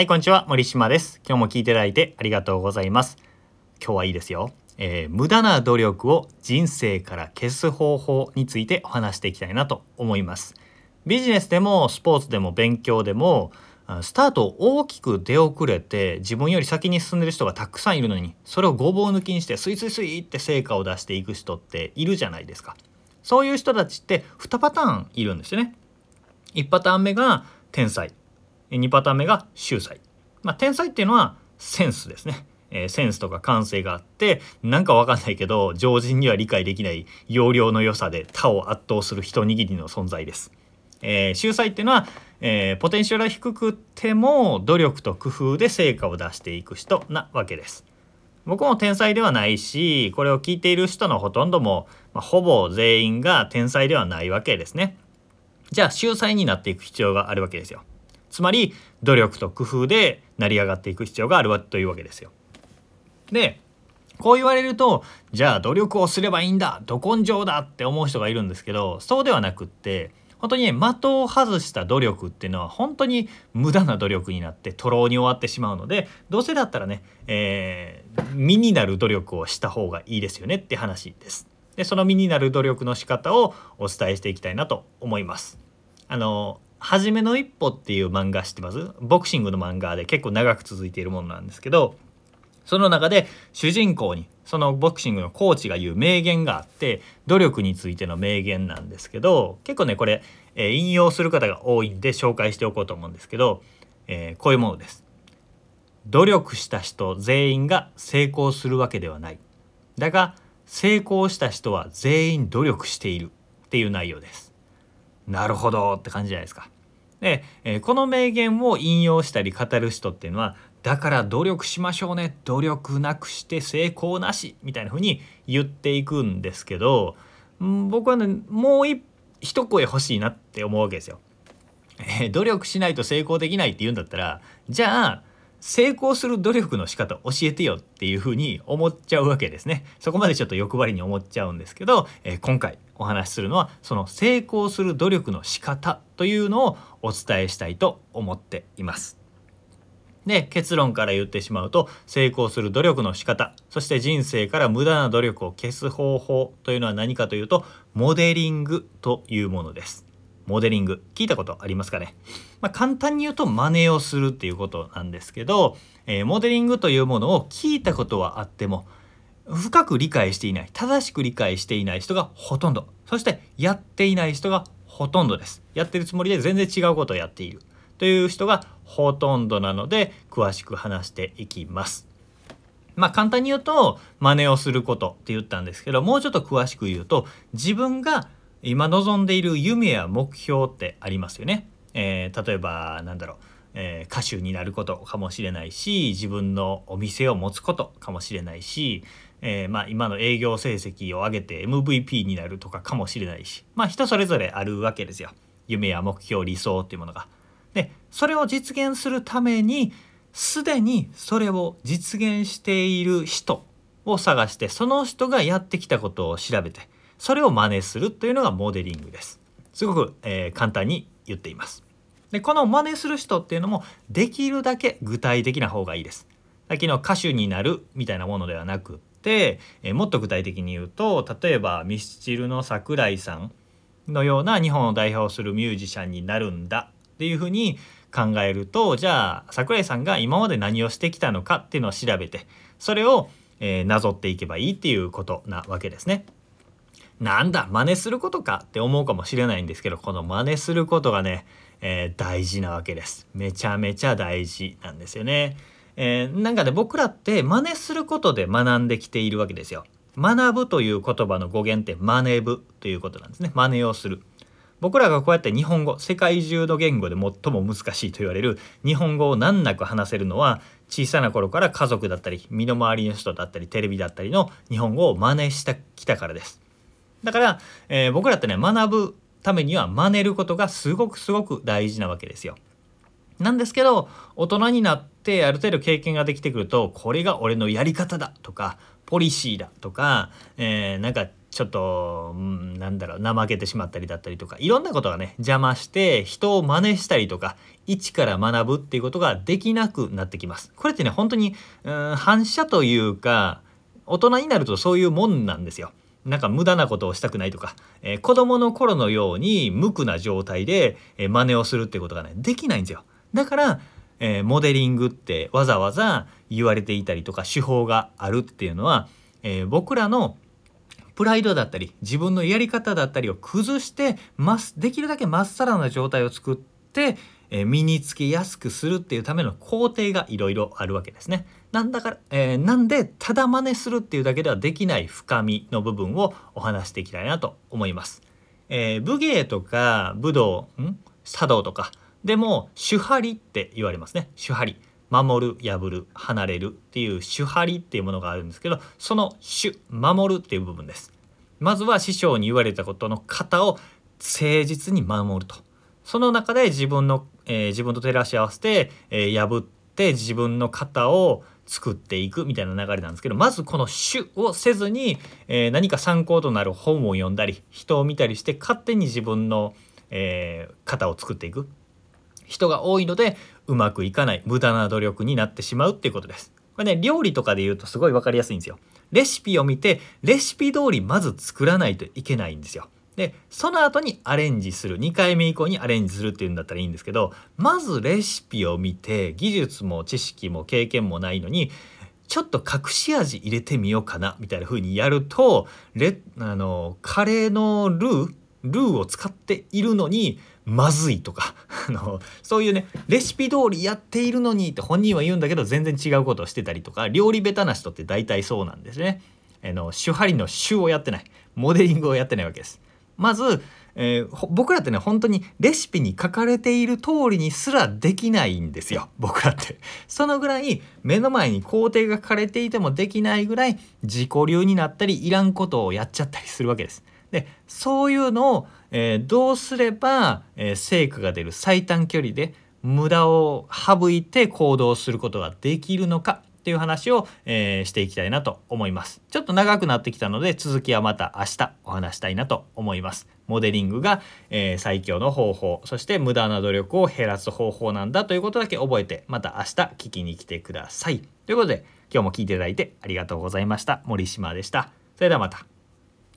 はい、こんにちは。森島です。今日も聞いていただいてありがとうございます。今日はいいですよ。えー無駄な努力を人生から消す方法についてお話していきたいなと思います。ビジネスでもスポーツでも勉強でもスタートを大きく出遅れて自分より先に進んでる人がたくさんいるのにそれをごぼう抜きにしてスイスイスイって成果を出していく人っているじゃないですか。そういう人たちって2パターンいるんですよね。1パターン目が天才2パターン目が秀才、まあ、天才っていうのはセンスですね、えーセンスとか感性があってなんかわかんないけど常人には理解できない容量の良さで他を圧倒する一握りの存在です、えー秀才っていうのは、えーポテンシャルが低くても努力と工夫で成果を出していく人なわけです。僕も天才ではないしこれを聞いている人のほとんども、まあ、ほぼ全員が天才ではないわけですね。じゃあ秀才になっていく必要があるわけですよ。つまり努力と工夫で成り上がっていく必要があるわというわけですよでこう言われるとじゃあ努力をすればいいんだど根性だって思う人がいるんですけどそうではなくって本当にね的を外した努力っていうのは本当に無駄な努力になって徒労に終わってしまうのでどうせだったらね、えー身になる努力をした方がいいですよねって話です。でその身になる努力の仕方をお伝えしていきたいなと思います。あの「はじめの一歩」っていう漫画知ってます？ボクシングの漫画で結構長く続いているものなんですけどその中で主人公にそのボクシングのコーチが言う名言があって努力についての名言なんですけど結構ねこれ、えー引用する方が多いんで紹介しておこうと思うんですけど、えーこういうものです。努力した人全員が成功するわけではない。だが成功した人は全員努力しているっていう内容です。なるほどって感じじゃないですか。で、えーこの名言を引用したり語る人っていうのはだから努力しましょうね努力なくして成功なしみたいな風に言っていくんですけどん僕はねもう一一声欲しいなって思うわけですよ。えー努力しないと成功できないって言うんだったらじゃあ成功する努力の仕方教えてよっていうふうに思っちゃうわけですね。そこまでちょっと欲張りに思っちゃうんですけど、えー今回お話しするのはその成功する努力の仕方というのをお伝えしたいと思っています。で結論から言ってしまうと成功する努力の仕方そして人生から無駄な努力を消す方法というのは何かというとモデリングというものです。モデリング聞いたことありますかね、まあ、簡単に言うと真似をするっていうことなんですけど、えーモデリングというものを聞いたことはあっても深く理解していない正しく理解していない人がほとんど。そしてやっていない人がほとんどです。やってるつもりで全然違うことをやっているという人がほとんどなので詳しく話していきます。まあ簡単に言うと真似をすることって言ったんですけどもうちょっと詳しく言うと自分が今望んでいる夢や目標ってありますよね。えー例えばなんだろう、えー歌手になることかもしれないし自分のお店を持つことかもしれないし、えーまあ、今の営業成績を上げて MVP になるとかかもしれないしまあ人それぞれあるわけですよ夢や目標理想っていうものが。でそれを実現するためにすでにそれを実現している人を探してその人がやってきたことを調べてそれを真似するというのがモデリングです。すごく、えー簡単に言っています。でこの真似する人っていうのもできるだけ具体的な方がいいです。さっきの歌手になるみたいなものではなくっ、えーもっと具体的に言うと例えばミスチルの桜井さんのような日本を代表するミュージシャンになるんだっていうふうに考えるとじゃあ桜井さんが今まで何をしてきたのかっていうのを調べてそれを、えーなぞっていけばいいっていうことなわけですね。なんだ真似することかって思うかもしれないんですけどこの真似することがね、えー大事なわけですめちゃめちゃ大事なんですよね、えーなんかね僕らって真似することで学んできているわけですよ。学ぶという言葉の語源って真似ぶということなんですね。真似をする。僕らがこうやって日本語世界中の言語で最も難しいと言われる日本語を難なく話せるのは小さな頃から家族だったり身の回りの人だったりテレビだったりの日本語を真似してきたからです。だから、えー僕らってね学ぶためには真似ることがすごくすごく大事なわけですよ。なんですけど大人になっってある程度経験ができてくるとこれが俺のやり方だとかポリシーだとか、えーなんかちょっと、うん、なんだろう怠けてしまったりだったりとかいろんなことがね邪魔して人を真似したりとか一から学ぶっていうことができなくなってきます。これってね本当にうん反射というか大人になるとそういうもんなんですよ。なんか無駄なことをしたくないとか、えー、子供の頃のように無垢な状態で、えー、真似をするっていうことがねできないんですよ。だから、えー、モデリングってわざわざ言われていたりとか手法があるっていうのは、えー、僕らのプライドだったり自分のやり方だったりを崩してますできるだけまっさらな状態を作って、えー、身につけやすくするっていうための工程がいろいろあるわけですね。なんだから、えー、なんでただ真似するっていうだけではできない深みの部分をお話していきたいなと思います。えー、武芸とか武道ん？茶道とかでも手張りって言われますね。手張り。守る破る離れるっていう手張りっていうものがあるんですけどその主守るっていう部分です。まずは師匠に言われたことの型を誠実に守ると。その中で自分の、えー、自分と照らし合わせて、えー、破って自分の型を作っていくみたいな流れなんですけどまずこの主をせずに、えー、何か参考となる本を読んだり人を見たりして勝手に自分の、えー、型を作っていく。人が多いのでうまくいかない無駄な努力になってしまうっていうことです。これね料理とかで言うとすごい分かりやすいんですよ。レシピを見てレシピ通りまず作らないといけないんですよ。でその後にアレンジする2回目以降にアレンジするっていうんだったらいいんですけどまずレシピを見て技術も知識も経験もないのにちょっと隠し味入れてみようかなみたいな風にやるとレあのカレーのルールーを使っているのにまずいとか あのそういうねレシピ通りやっているのにって本人は言うんだけど全然違うことをしてたりとか料理下手な人って大体そうなんですね。あの手張りの手をやってないモデリングをやってないわけです。まず、えー、僕らってね本当にレシピに書かれている通りにすらできないんですよ 僕らって。そのぐらい目の前に工程が書かれていてもできないぐらい自己流になったりいらんことをやっちゃったりするわけです。でそういうのを、えー、どうすれば、えー、成果が出る最短距離で無駄を省いて行動することができるのかっていう話を、えー、していきたいなと思います。ちょっと長くなってきたので続きはまた明日お話したいなと思います。モデリングが、えー、最強の方法そして無駄な努力を減らす方法なんだということだけ覚えてまた明日聞きに来てください。ということで今日も聞いていただいてありがとうございました。森島でした。それではまた。